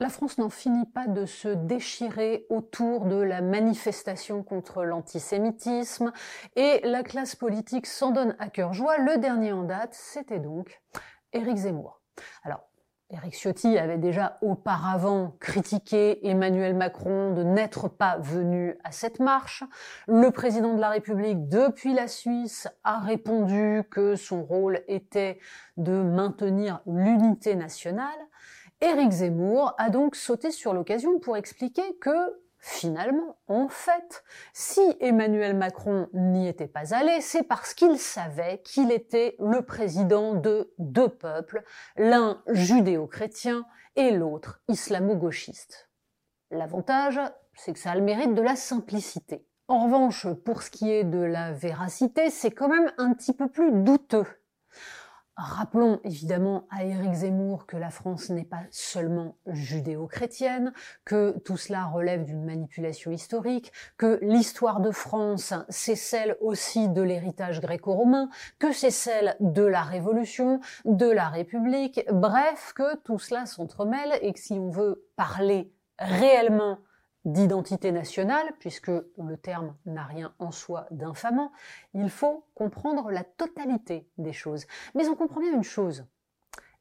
La France n'en finit pas de se déchirer autour de la manifestation contre l'antisémitisme et la classe politique s'en donne à cœur joie. Le dernier en date, c'était donc Éric Zemmour. Alors, Éric Ciotti avait déjà auparavant critiqué Emmanuel Macron de n'être pas venu à cette marche. Le président de la République, depuis la Suisse, a répondu que son rôle était de maintenir l'unité nationale. Éric Zemmour a donc sauté sur l'occasion pour expliquer que Finalement, en fait, si Emmanuel Macron n'y était pas allé, c'est parce qu'il savait qu'il était le président de deux peuples, l'un judéo-chrétien et l'autre islamo-gauchiste. L'avantage, c'est que ça a le mérite de la simplicité. En revanche, pour ce qui est de la véracité, c'est quand même un petit peu plus douteux. Rappelons évidemment à Éric Zemmour que la France n'est pas seulement judéo-chrétienne, que tout cela relève d'une manipulation historique, que l'histoire de France, c'est celle aussi de l'héritage gréco-romain, que c'est celle de la Révolution, de la République, bref, que tout cela s'entremêle et que si on veut parler réellement d'identité nationale, puisque le terme n'a rien en soi d'infamant, il faut comprendre la totalité des choses. Mais on comprend bien une chose.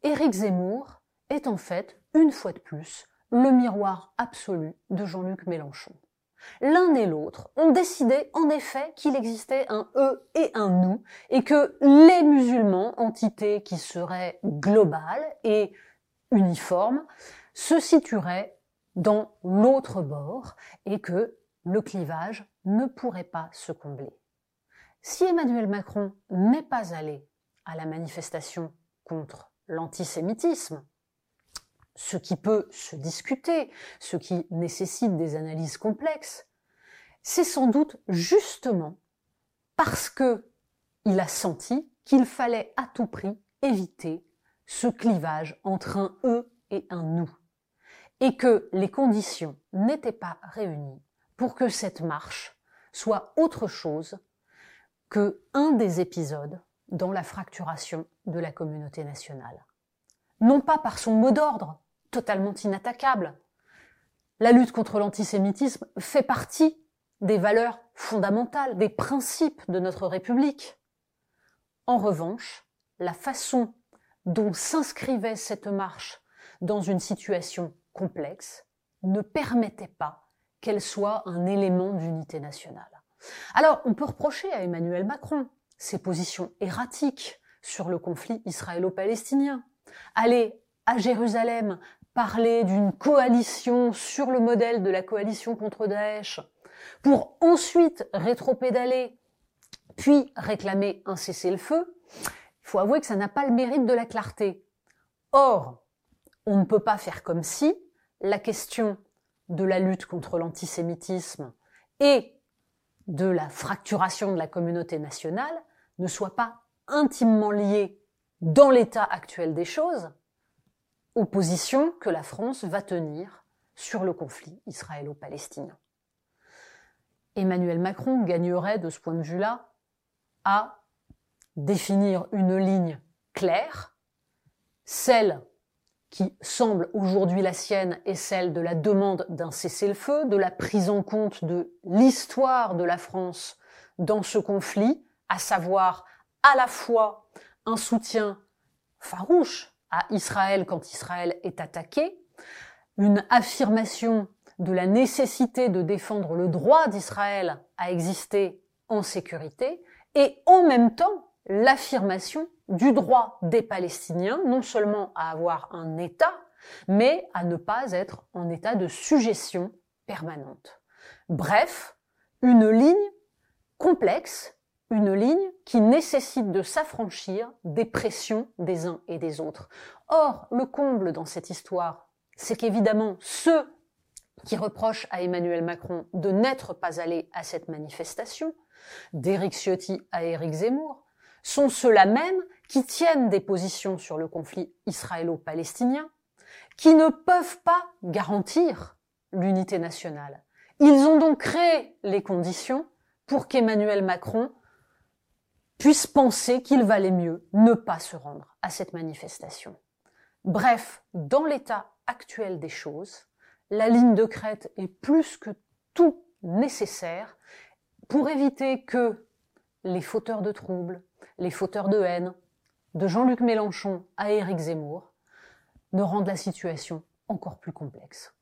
Éric Zemmour est en fait, une fois de plus, le miroir absolu de Jean-Luc Mélenchon. L'un et l'autre ont décidé en effet qu'il existait un eux et un nous, et que les musulmans, entité qui serait globale et uniforme, se situeraient dans l'autre bord et que le clivage ne pourrait pas se combler. Si Emmanuel Macron n'est pas allé à la manifestation contre l'antisémitisme, ce qui peut se discuter, ce qui nécessite des analyses complexes, c'est sans doute justement parce que il a senti qu'il fallait à tout prix éviter ce clivage entre un eux et un nous et que les conditions n'étaient pas réunies pour que cette marche soit autre chose que un des épisodes dans la fracturation de la communauté nationale. Non pas par son mot d'ordre, totalement inattaquable. La lutte contre l'antisémitisme fait partie des valeurs fondamentales, des principes de notre République. En revanche, la façon dont s'inscrivait cette marche dans une situation complexe ne permettait pas qu'elle soit un élément d'unité nationale. Alors, on peut reprocher à Emmanuel Macron ses positions erratiques sur le conflit israélo-palestinien. Aller à Jérusalem parler d'une coalition sur le modèle de la coalition contre Daesh, pour ensuite rétropédaler, puis réclamer un cessez-le-feu, il faut avouer que ça n'a pas le mérite de la clarté. Or, on ne peut pas faire comme si la question de la lutte contre l'antisémitisme et de la fracturation de la communauté nationale ne soit pas intimement liée dans l'état actuel des choses aux positions que la France va tenir sur le conflit israélo-palestinien. Emmanuel Macron gagnerait de ce point de vue-là à définir une ligne claire, celle qui semble aujourd'hui la sienne est celle de la demande d'un cessez-le-feu, de la prise en compte de l'histoire de la France dans ce conflit, à savoir à la fois un soutien farouche à Israël quand Israël est attaqué, une affirmation de la nécessité de défendre le droit d'Israël à exister en sécurité, et en même temps l'affirmation du droit des Palestiniens non seulement à avoir un État, mais à ne pas être en état de suggestion permanente. Bref, une ligne complexe une ligne qui nécessite de s'affranchir des pressions des uns et des autres. Or, le comble dans cette histoire, c'est qu'évidemment, ceux qui reprochent à Emmanuel Macron de n'être pas allé à cette manifestation, d'Éric Ciotti à Éric Zemmour, sont ceux-là même qui tiennent des positions sur le conflit israélo-palestinien, qui ne peuvent pas garantir l'unité nationale. Ils ont donc créé les conditions pour qu'Emmanuel Macron puisse penser qu'il valait mieux ne pas se rendre à cette manifestation. Bref, dans l'état actuel des choses, la ligne de crête est plus que tout nécessaire pour éviter que les fauteurs de troubles, les fauteurs de haine, de Jean-Luc Mélenchon à Éric Zemmour, ne rendent la situation encore plus complexe.